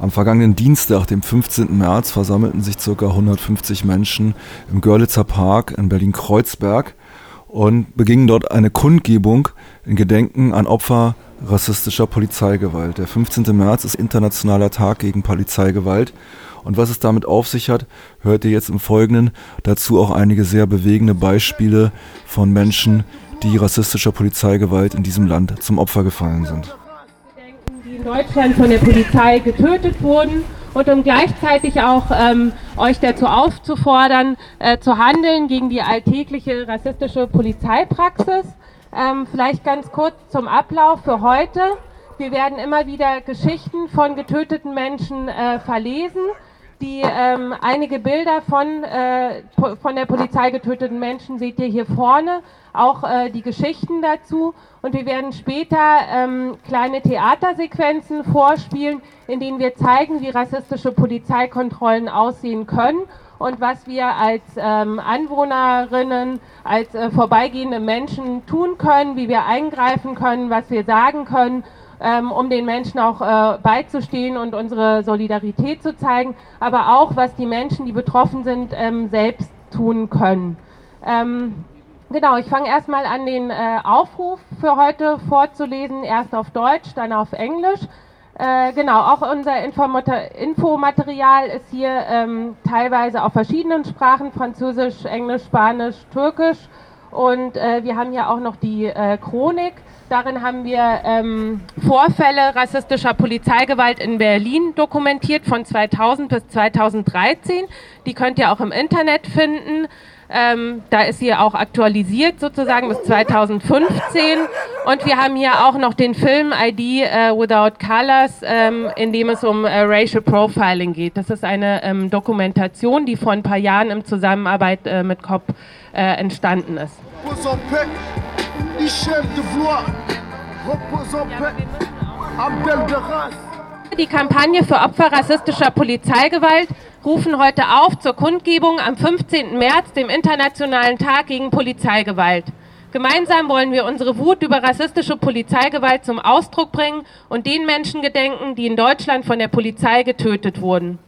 Am vergangenen Dienstag, dem 15. März, versammelten sich ca. 150 Menschen im Görlitzer Park in Berlin-Kreuzberg und begingen dort eine Kundgebung in Gedenken an Opfer rassistischer Polizeigewalt. Der 15. März ist Internationaler Tag gegen Polizeigewalt. Und was es damit auf sich hat, hört ihr jetzt im Folgenden. Dazu auch einige sehr bewegende Beispiele von Menschen, die rassistischer Polizeigewalt in diesem Land zum Opfer gefallen sind in Deutschland von der Polizei getötet wurden und um gleichzeitig auch ähm, euch dazu aufzufordern, äh, zu handeln gegen die alltägliche rassistische Polizeipraxis. Ähm, vielleicht ganz kurz zum Ablauf für heute. Wir werden immer wieder Geschichten von getöteten Menschen äh, verlesen. Die ähm, einige Bilder von, äh, von der Polizei getöteten Menschen seht ihr hier vorne, auch äh, die Geschichten dazu. Und wir werden später ähm, kleine Theatersequenzen vorspielen, in denen wir zeigen, wie rassistische Polizeikontrollen aussehen können und was wir als ähm, Anwohnerinnen, als äh, vorbeigehende Menschen tun können, wie wir eingreifen können, was wir sagen können ähm, um den Menschen auch äh, beizustehen und unsere Solidarität zu zeigen, aber auch, was die Menschen, die betroffen sind, ähm, selbst tun können. Ähm, genau, ich fange erstmal an, den äh, Aufruf für heute vorzulesen, erst auf Deutsch, dann auf Englisch. Äh, genau, auch unser Infomaterial ist hier ähm, teilweise auf verschiedenen Sprachen, Französisch, Englisch, Spanisch, Türkisch. Und äh, wir haben hier auch noch die äh, Chronik. Darin haben wir ähm, Vorfälle rassistischer Polizeigewalt in Berlin dokumentiert von 2000 bis 2013. Die könnt ihr auch im Internet finden. Ähm, da ist sie auch aktualisiert sozusagen bis 2015. Und wir haben hier auch noch den Film ID äh, Without Colors, ähm, in dem es um äh, Racial Profiling geht. Das ist eine ähm, Dokumentation, die vor ein paar Jahren in Zusammenarbeit äh, mit COP äh, entstanden ist. Die Kampagne für Opfer rassistischer Polizeigewalt rufen heute auf zur Kundgebung am 15. März, dem Internationalen Tag gegen Polizeigewalt. Gemeinsam wollen wir unsere Wut über rassistische Polizeigewalt zum Ausdruck bringen und den Menschen gedenken, die in Deutschland von der Polizei getötet wurden.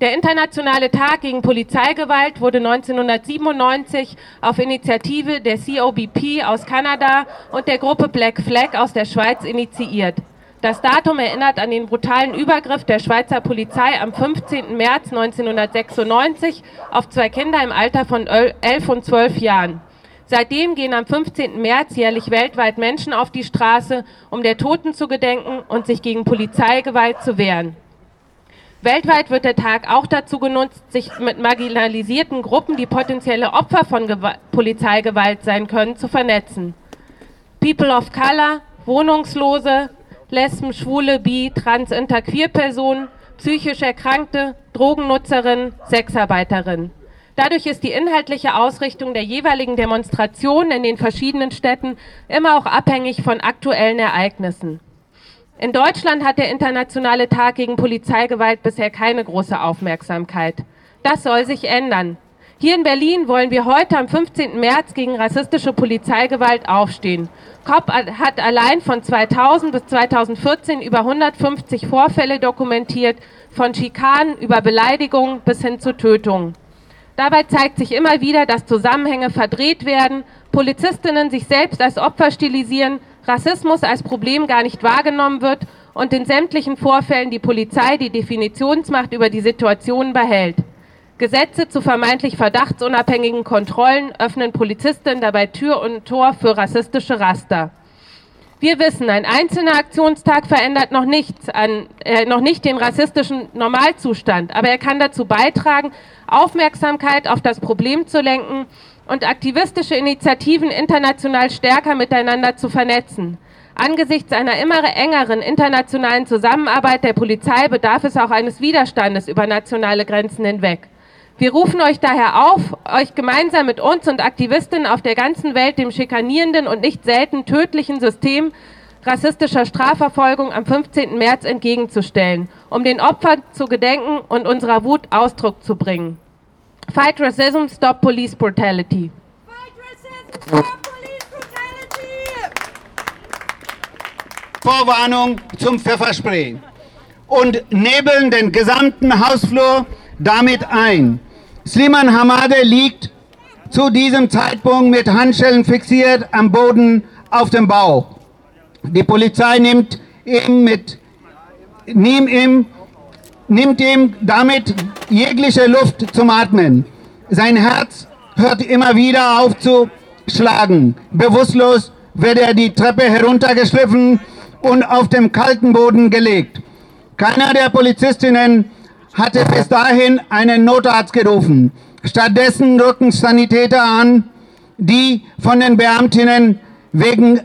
Der Internationale Tag gegen Polizeigewalt wurde 1997 auf Initiative der COBP aus Kanada und der Gruppe Black Flag aus der Schweiz initiiert. Das Datum erinnert an den brutalen Übergriff der Schweizer Polizei am 15. März 1996 auf zwei Kinder im Alter von 11 und 12 Jahren. Seitdem gehen am 15. März jährlich weltweit Menschen auf die Straße, um der Toten zu gedenken und sich gegen Polizeigewalt zu wehren. Weltweit wird der Tag auch dazu genutzt, sich mit marginalisierten Gruppen, die potenzielle Opfer von Gew Polizeigewalt sein können, zu vernetzen. People of Color, Wohnungslose, Lesben, Schwule, Bi, Trans, Inter, Queer-Personen, psychisch Erkrankte, Drogennutzerinnen, Sexarbeiterinnen. Dadurch ist die inhaltliche Ausrichtung der jeweiligen Demonstrationen in den verschiedenen Städten immer auch abhängig von aktuellen Ereignissen. In Deutschland hat der Internationale Tag gegen Polizeigewalt bisher keine große Aufmerksamkeit. Das soll sich ändern. Hier in Berlin wollen wir heute am 15. März gegen rassistische Polizeigewalt aufstehen. COP hat allein von 2000 bis 2014 über 150 Vorfälle dokumentiert, von Schikanen über Beleidigungen bis hin zu Tötungen. Dabei zeigt sich immer wieder, dass Zusammenhänge verdreht werden, Polizistinnen sich selbst als Opfer stilisieren, Rassismus als Problem gar nicht wahrgenommen wird und in sämtlichen Vorfällen die Polizei die Definitionsmacht über die Situation behält. Gesetze zu vermeintlich verdachtsunabhängigen Kontrollen öffnen Polizistinnen dabei Tür und Tor für rassistische Raster. Wir wissen, ein einzelner Aktionstag verändert noch nichts an, äh, noch nicht den rassistischen Normalzustand, aber er kann dazu beitragen, Aufmerksamkeit auf das Problem zu lenken und aktivistische Initiativen international stärker miteinander zu vernetzen. Angesichts einer immer engeren internationalen Zusammenarbeit der Polizei bedarf es auch eines Widerstandes über nationale Grenzen hinweg. Wir rufen euch daher auf, euch gemeinsam mit uns und Aktivistinnen auf der ganzen Welt dem schikanierenden und nicht selten tödlichen System rassistischer Strafverfolgung am 15. März entgegenzustellen, um den Opfern zu gedenken und unserer Wut Ausdruck zu bringen. Fight Racism, Stop Police Brutality. Fight Racism, Stop Police Brutality. Vorwarnung zum Pfefferspray. und nebeln den gesamten Hausflur damit ein. Sliman Hamade liegt zu diesem Zeitpunkt mit Handschellen fixiert am Boden auf dem Bauch. Die Polizei nimmt ihm, mit, nimmt ihm, nimmt ihm damit jegliche Luft zum Atmen. Sein Herz hört immer wieder auf zu schlagen. Bewusstlos wird er die Treppe heruntergeschliffen und auf dem kalten Boden gelegt. Keiner der Polizistinnen hatte bis dahin einen Notarzt gerufen. Stattdessen rücken Sanitäter an, die von den Beamtinnen wegen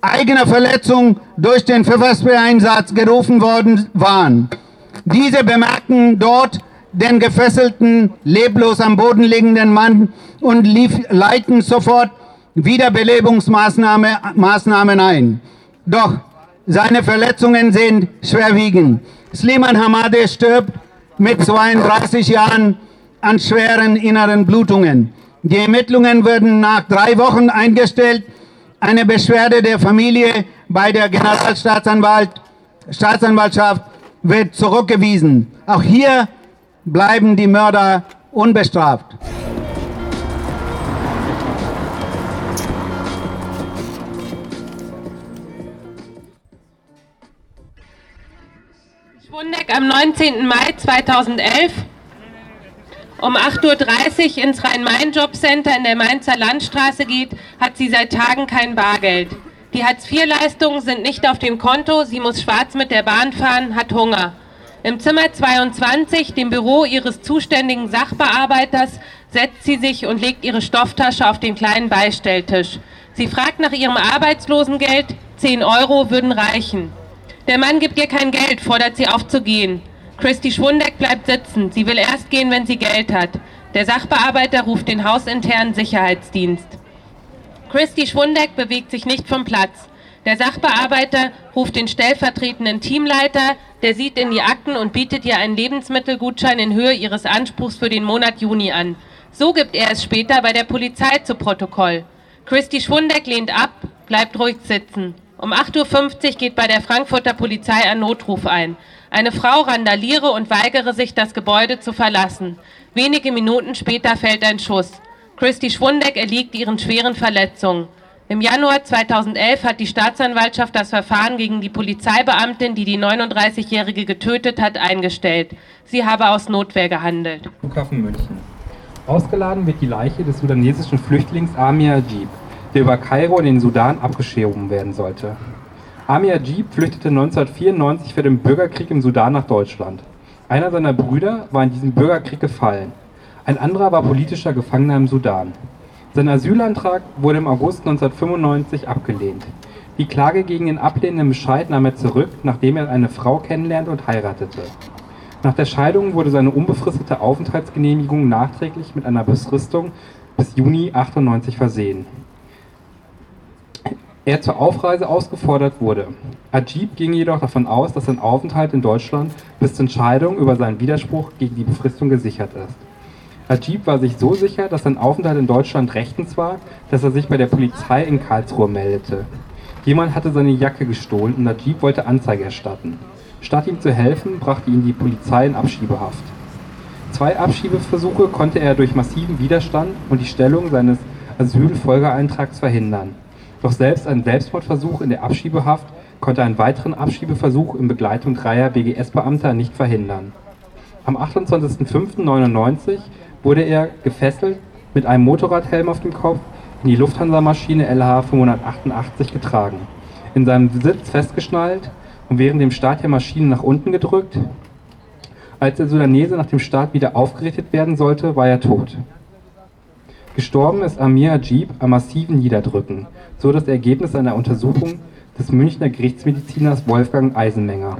eigener Verletzung durch den Pfefferspray-Einsatz gerufen worden waren. Diese bemerkten dort den gefesselten, leblos am Boden liegenden Mann und lief, leiten sofort Wiederbelebungsmaßnahmen ein. Doch seine Verletzungen sind schwerwiegend. Sliman Hamade stirbt mit 32 Jahren an schweren inneren Blutungen. Die Ermittlungen wurden nach drei Wochen eingestellt. Eine Beschwerde der Familie bei der Generalstaatsanwaltschaft wird zurückgewiesen. Auch hier bleiben die Mörder unbestraft. Am 19. Mai 2011 um 8.30 Uhr ins Rhein-Main-Jobcenter in der Mainzer Landstraße geht, hat sie seit Tagen kein Bargeld. Die Hartz-IV-Leistungen sind nicht auf dem Konto, sie muss schwarz mit der Bahn fahren, hat Hunger. Im Zimmer 22, dem Büro ihres zuständigen Sachbearbeiters, setzt sie sich und legt ihre Stofftasche auf den kleinen Beistelltisch. Sie fragt nach ihrem Arbeitslosengeld, 10 Euro würden reichen. Der Mann gibt ihr kein Geld, fordert sie auf zu gehen. Christy Schwundeck bleibt sitzen. Sie will erst gehen, wenn sie Geld hat. Der Sachbearbeiter ruft den hausinternen Sicherheitsdienst. Christy Schwundeck bewegt sich nicht vom Platz. Der Sachbearbeiter ruft den stellvertretenden Teamleiter, der sieht in die Akten und bietet ihr einen Lebensmittelgutschein in Höhe ihres Anspruchs für den Monat Juni an. So gibt er es später bei der Polizei zu Protokoll. Christy Schwundeck lehnt ab, bleibt ruhig sitzen. Um 8.50 Uhr geht bei der Frankfurter Polizei ein Notruf ein. Eine Frau randaliere und weigere sich, das Gebäude zu verlassen. Wenige Minuten später fällt ein Schuss. Christy Schwundeck erliegt ihren schweren Verletzungen. Im Januar 2011 hat die Staatsanwaltschaft das Verfahren gegen die Polizeibeamtin, die die 39-Jährige getötet hat, eingestellt. Sie habe aus Notwehr gehandelt. Flughafen München. Ausgeladen wird die Leiche des sudanesischen Flüchtlings Amir Ajib, der über Kairo in den Sudan abgeschoben werden sollte. Amir Ajib flüchtete 1994 für den Bürgerkrieg im Sudan nach Deutschland. Einer seiner Brüder war in diesem Bürgerkrieg gefallen. Ein anderer war politischer Gefangener im Sudan. Sein Asylantrag wurde im August 1995 abgelehnt. Die Klage gegen den ablehnenden Bescheid nahm er zurück, nachdem er eine Frau kennenlernte und heiratete. Nach der Scheidung wurde seine unbefristete Aufenthaltsgenehmigung nachträglich mit einer Befristung bis Juni 98 versehen. Er zur Aufreise ausgefordert wurde. Ajib ging jedoch davon aus, dass sein Aufenthalt in Deutschland bis zur Entscheidung über seinen Widerspruch gegen die Befristung gesichert ist. Ajib war sich so sicher, dass sein Aufenthalt in Deutschland rechtens war, dass er sich bei der Polizei in Karlsruhe meldete. Jemand hatte seine Jacke gestohlen und Najib wollte Anzeige erstatten. Statt ihm zu helfen, brachte ihn die Polizei in Abschiebehaft. Zwei Abschiebeversuche konnte er durch massiven Widerstand und die Stellung seines Asylfolgeeintrags verhindern. Doch selbst ein Selbstmordversuch in der Abschiebehaft konnte einen weiteren Abschiebeversuch in Begleitung dreier BGS-Beamter nicht verhindern. Am 28.05.99 wurde er gefesselt mit einem Motorradhelm auf dem Kopf in die Lufthansa-Maschine LH 588 getragen, in seinem Sitz festgeschnallt und während dem Start der Maschine nach unten gedrückt. Als der Sudanese nach dem Start wieder aufgerichtet werden sollte, war er tot. Gestorben ist Amir Ajib am massiven Niederdrücken, so das Ergebnis einer Untersuchung des Münchner Gerichtsmediziners Wolfgang Eisenmenger.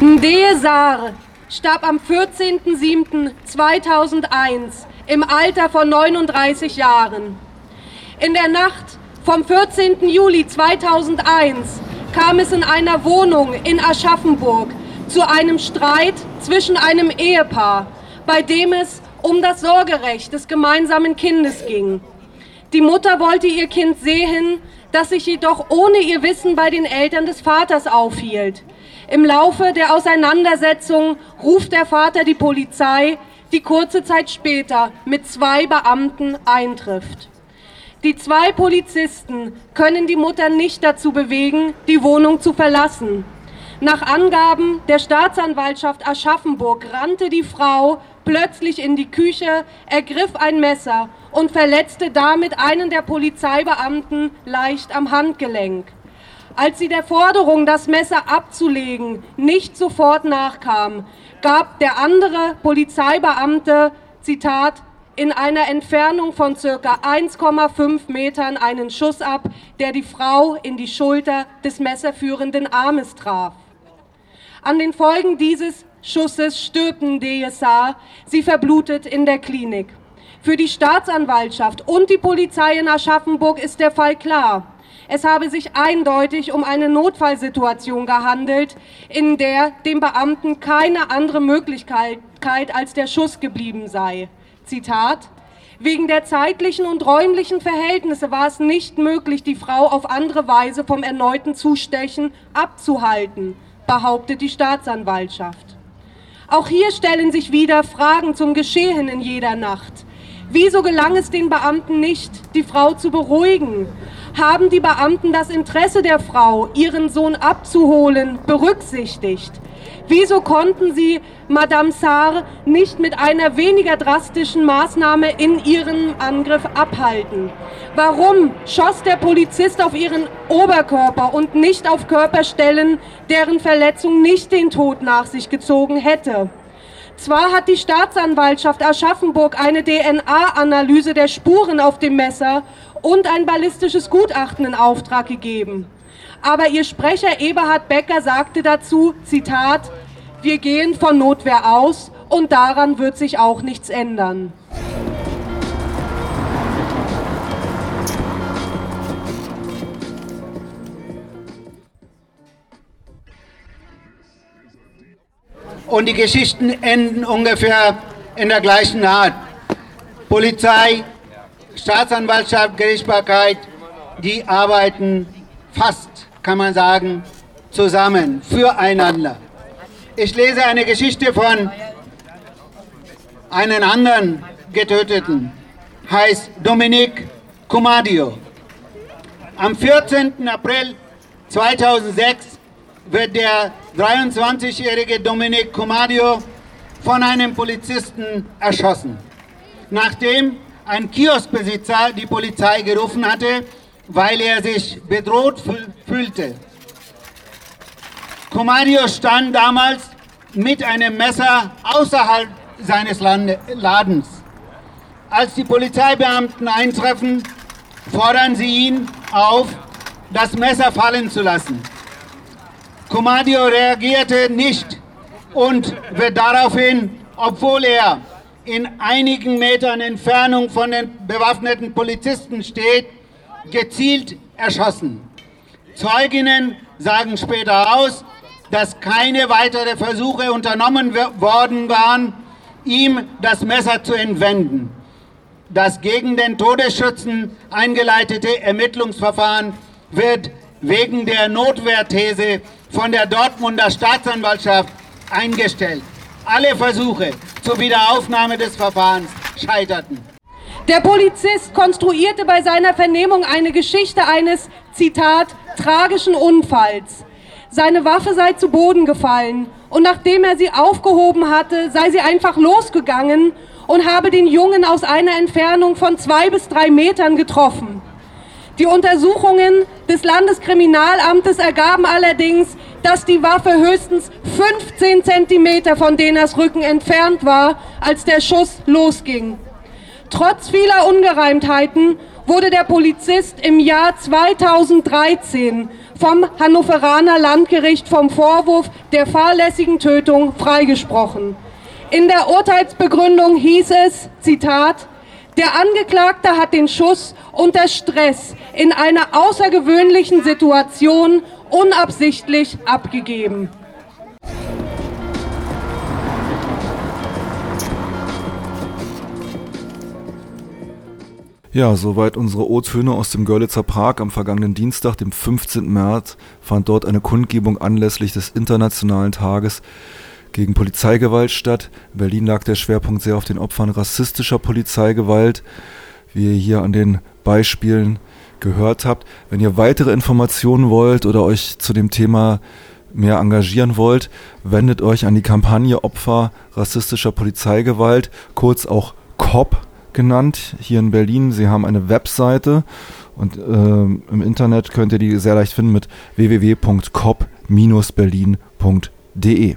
Ndesar starb am 14.07.2001 im Alter von 39 Jahren. In der Nacht vom 14. Juli 2001 kam es in einer Wohnung in Aschaffenburg zu einem Streit zwischen einem Ehepaar, bei dem es um das Sorgerecht des gemeinsamen Kindes ging. Die Mutter wollte ihr Kind sehen, das sich jedoch ohne ihr Wissen bei den Eltern des Vaters aufhielt. Im Laufe der Auseinandersetzung ruft der Vater die Polizei, die kurze Zeit später mit zwei Beamten eintrifft. Die zwei Polizisten können die Mutter nicht dazu bewegen, die Wohnung zu verlassen. Nach Angaben der Staatsanwaltschaft Aschaffenburg rannte die Frau plötzlich in die Küche, ergriff ein Messer und verletzte damit einen der Polizeibeamten leicht am Handgelenk. Als sie der Forderung, das Messer abzulegen, nicht sofort nachkam, gab der andere Polizeibeamte, Zitat, in einer Entfernung von circa 1,5 Metern einen Schuss ab, der die Frau in die Schulter des messerführenden Armes traf. An den Folgen dieses Schusses stirbt DSA. Sie verblutet in der Klinik. Für die Staatsanwaltschaft und die Polizei in Aschaffenburg ist der Fall klar. Es habe sich eindeutig um eine Notfallsituation gehandelt, in der dem Beamten keine andere Möglichkeit als der Schuss geblieben sei. Zitat Wegen der zeitlichen und räumlichen Verhältnisse war es nicht möglich, die Frau auf andere Weise vom erneuten Zustechen abzuhalten, behauptet die Staatsanwaltschaft. Auch hier stellen sich wieder Fragen zum Geschehen in jeder Nacht. Wieso gelang es den Beamten nicht, die Frau zu beruhigen? Haben die Beamten das Interesse der Frau, ihren Sohn abzuholen, berücksichtigt? Wieso konnten sie Madame Saar nicht mit einer weniger drastischen Maßnahme in ihrem Angriff abhalten? Warum schoss der Polizist auf ihren Oberkörper und nicht auf Körperstellen, deren Verletzung nicht den Tod nach sich gezogen hätte? Zwar hat die Staatsanwaltschaft Aschaffenburg eine DNA-Analyse der Spuren auf dem Messer und ein ballistisches Gutachten in Auftrag gegeben. Aber ihr Sprecher Eberhard Becker sagte dazu, Zitat, wir gehen von Notwehr aus und daran wird sich auch nichts ändern. Und die Geschichten enden ungefähr in der gleichen Art. Polizei, Staatsanwaltschaft, Gerichtsbarkeit, die arbeiten fast kann man sagen, zusammen, füreinander. Ich lese eine Geschichte von einem anderen Getöteten, heißt Dominique Comadio. Am 14. April 2006 wird der 23-jährige Dominique Comadio von einem Polizisten erschossen, nachdem ein Kioskbesitzer die Polizei gerufen hatte weil er sich bedroht fühlte. Comadio stand damals mit einem Messer außerhalb seines Ladens. Als die Polizeibeamten eintreffen, fordern sie ihn auf, das Messer fallen zu lassen. Comadio reagierte nicht und wird daraufhin, obwohl er in einigen Metern Entfernung von den bewaffneten Polizisten steht, gezielt erschossen. Zeuginnen sagen später aus, dass keine weiteren Versuche unternommen worden waren, ihm das Messer zu entwenden. Das gegen den Todesschützen eingeleitete Ermittlungsverfahren wird wegen der Notwehrthese von der Dortmunder Staatsanwaltschaft eingestellt. Alle Versuche zur Wiederaufnahme des Verfahrens scheiterten. Der Polizist konstruierte bei seiner Vernehmung eine Geschichte eines, Zitat, tragischen Unfalls. Seine Waffe sei zu Boden gefallen und nachdem er sie aufgehoben hatte, sei sie einfach losgegangen und habe den Jungen aus einer Entfernung von zwei bis drei Metern getroffen. Die Untersuchungen des Landeskriminalamtes ergaben allerdings, dass die Waffe höchstens 15 Zentimeter von Deners Rücken entfernt war, als der Schuss losging. Trotz vieler Ungereimtheiten wurde der Polizist im Jahr 2013 vom Hannoveraner Landgericht vom Vorwurf der fahrlässigen Tötung freigesprochen. In der Urteilsbegründung hieß es, Zitat, der Angeklagte hat den Schuss unter Stress in einer außergewöhnlichen Situation unabsichtlich abgegeben. Ja, soweit unsere O-Töne aus dem Görlitzer Park. Am vergangenen Dienstag, dem 15. März, fand dort eine Kundgebung anlässlich des Internationalen Tages gegen Polizeigewalt statt. In Berlin lag der Schwerpunkt sehr auf den Opfern rassistischer Polizeigewalt, wie ihr hier an den Beispielen gehört habt. Wenn ihr weitere Informationen wollt oder euch zu dem Thema mehr engagieren wollt, wendet euch an die Kampagne Opfer rassistischer Polizeigewalt, kurz auch COP genannt, hier in Berlin. Sie haben eine Webseite und äh, im Internet könnt ihr die sehr leicht finden mit www.cop-berlin.de.